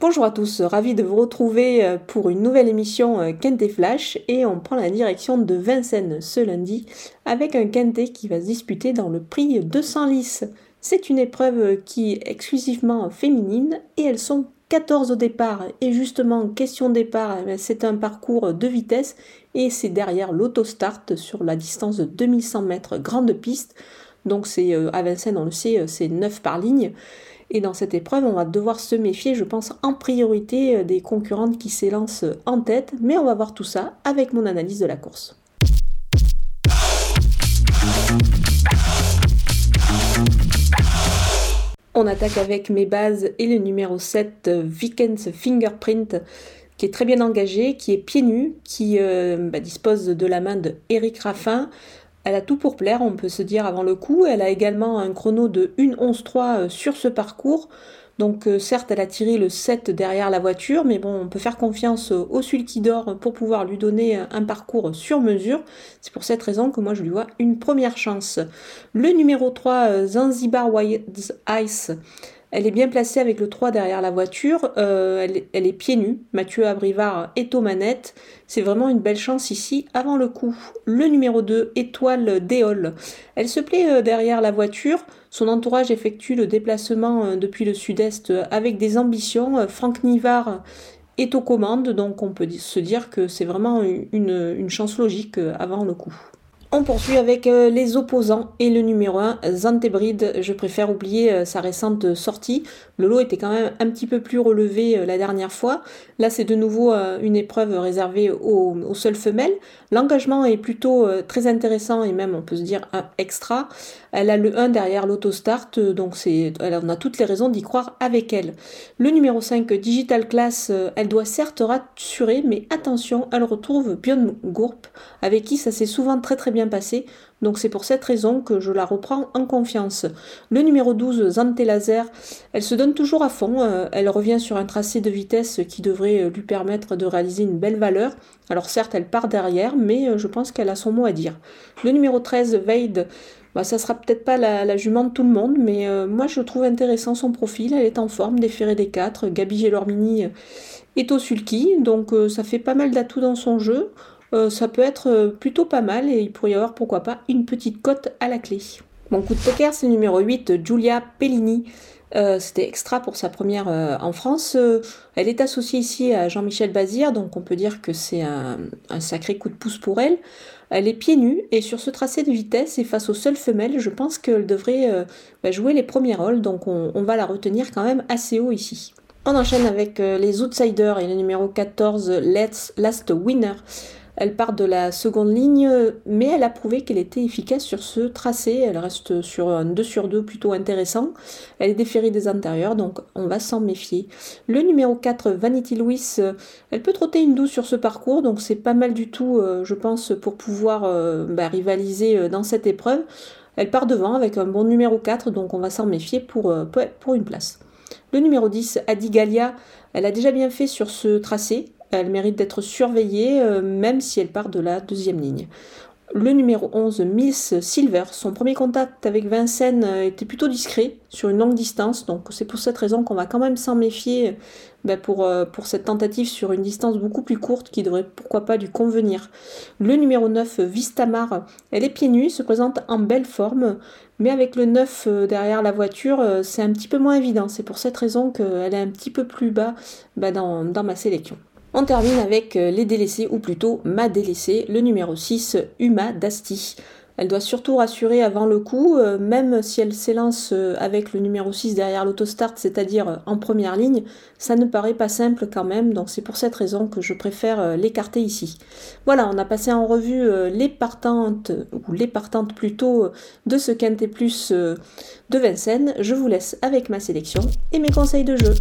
Bonjour à tous, ravi de vous retrouver euh, pour une nouvelle émission euh, Quintet Flash et on prend la direction de Vincennes ce lundi avec un Quintet qui va se disputer dans le prix 200 lices. C'est une épreuve qui est exclusivement féminine et elles sont 14 au départ. Et justement question départ eh c'est un parcours de vitesse et c'est derrière l'autostart sur la distance de 2100 mètres grande piste. Donc c'est euh, à Vincennes on le sait c'est 9 par ligne et dans cette épreuve, on va devoir se méfier, je pense, en priorité euh, des concurrentes qui s'élancent en tête. Mais on va voir tout ça avec mon analyse de la course. On attaque avec mes bases et le numéro 7, Vikens Fingerprint, qui est très bien engagé, qui est pieds nus, qui euh, bah, dispose de la main de Eric Raffin. Elle a tout pour plaire, on peut se dire avant le coup. Elle a également un chrono de 1.11.3 euh, sur ce parcours. Donc euh, certes, elle a tiré le 7 derrière la voiture, mais bon, on peut faire confiance au Sulkidor pour pouvoir lui donner un parcours sur mesure. C'est pour cette raison que moi je lui vois une première chance. Le numéro 3, euh, Zanzibar White Ice, elle est bien placée avec le 3 derrière la voiture. Euh, elle, est pieds nus. Mathieu Abrivard est aux manettes. C'est vraiment une belle chance ici avant le coup. Le numéro 2, Étoile Déole. Elle se plaît euh, derrière la voiture. Son entourage effectue le déplacement euh, depuis le sud-est avec des ambitions. Franck Nivard est aux commandes, donc on peut se dire que c'est vraiment une chance logique avant le coup. On poursuit avec euh, les opposants et le numéro 1, Zantebrid. Je préfère oublier euh, sa récente sortie. Le lot était quand même un petit peu plus relevé euh, la dernière fois. Là, c'est de nouveau une épreuve réservée aux, seules femelles. L'engagement est plutôt très intéressant et même, on peut se dire, extra. Elle a le 1 derrière l'autostart, donc on a toutes les raisons d'y croire avec elle. Le numéro 5, Digital Class, elle doit certes rassurer, mais attention, elle retrouve Björn Gourp, avec qui ça s'est souvent très très bien passé, donc c'est pour cette raison que je la reprends en confiance. Le numéro 12, Zante Laser, elle se donne toujours à fond, euh, elle revient sur un tracé de vitesse qui devrait euh, lui permettre de réaliser une belle valeur. Alors certes, elle part derrière, mais euh, je pense qu'elle a son mot à dire. Le numéro 13, Vade, bah, ça sera peut-être pas la, jument de tout le monde, mais moi je trouve intéressant son profil, elle est en forme, déférée des 4, Gabi Gelormini est au sulky, donc ça fait pas mal d'atouts dans son jeu. Euh, ça peut être euh, plutôt pas mal et il pourrait y avoir pourquoi pas une petite cote à la clé. Mon coup de poker, c'est le numéro 8, Giulia Pellini. Euh, c'était extra pour sa première en France. elle est associée ici à Jean-Michel Bazir, donc on peut dire que c'est un, sacré coup de pouce pour elle. Elle est pieds nus et sur ce tracé de vitesse et face aux seules femelles, je pense qu'elle devrait bah, jouer les premiers rôles, donc on, on, va la retenir quand même assez haut ici. On enchaîne avec les outsiders et le numéro 14, Let's Last Winner. Elle part de la seconde ligne, mais elle a prouvé qu'elle était efficace sur ce tracé. Elle reste sur un 2 sur 2 plutôt intéressant. Elle est déférée des intérieurs, donc on va s'en méfier. Le numéro 4, Vanity Louis, elle peut trotter une douce sur ce parcours, donc c'est pas mal du tout, euh, je pense, pour pouvoir euh, bah, rivaliser euh, dans cette épreuve. Elle part devant avec un bon numéro 4, donc on va s'en méfier pour, pour une place. Le numéro 10, Adigalia, elle a déjà bien fait sur ce tracé. Elle mérite d'être surveillée, euh, même si elle part de la deuxième ligne. Le numéro 11, Miss Silver, son premier contact avec Vincennes euh, était plutôt discret sur une longue distance, donc c'est pour cette raison qu'on va quand même s'en méfier pour, euh, pour cette tentative sur une distance beaucoup plus courte qui devrait pourquoi pas lui convenir. Le numéro 9, Vistamar, elle est pieds nus, se présente en belle forme, mais avec le 9 derrière la voiture, c'est un petit peu moins évident. C'est pour cette raison qu'elle est un petit peu plus bas dans, dans ma sélection. On termine avec euh, les délaissés, ou plutôt ma délaissée, le numéro 6, Uma Dasti. Elle doit surtout rassurer avant le coup, euh, même si elle s'élance euh, avec le numéro 6 derrière l'autostart, c'est-à-dire en première ligne, ça ne paraît pas simple quand même, donc c'est pour cette raison que je préfère l'écarter ici. Voilà, on a passé en revue les partantes, ou les partantes plutôt, de ce Quintet Plus de Vincennes. Je vous laisse avec ma sélection et mes conseils de jeu.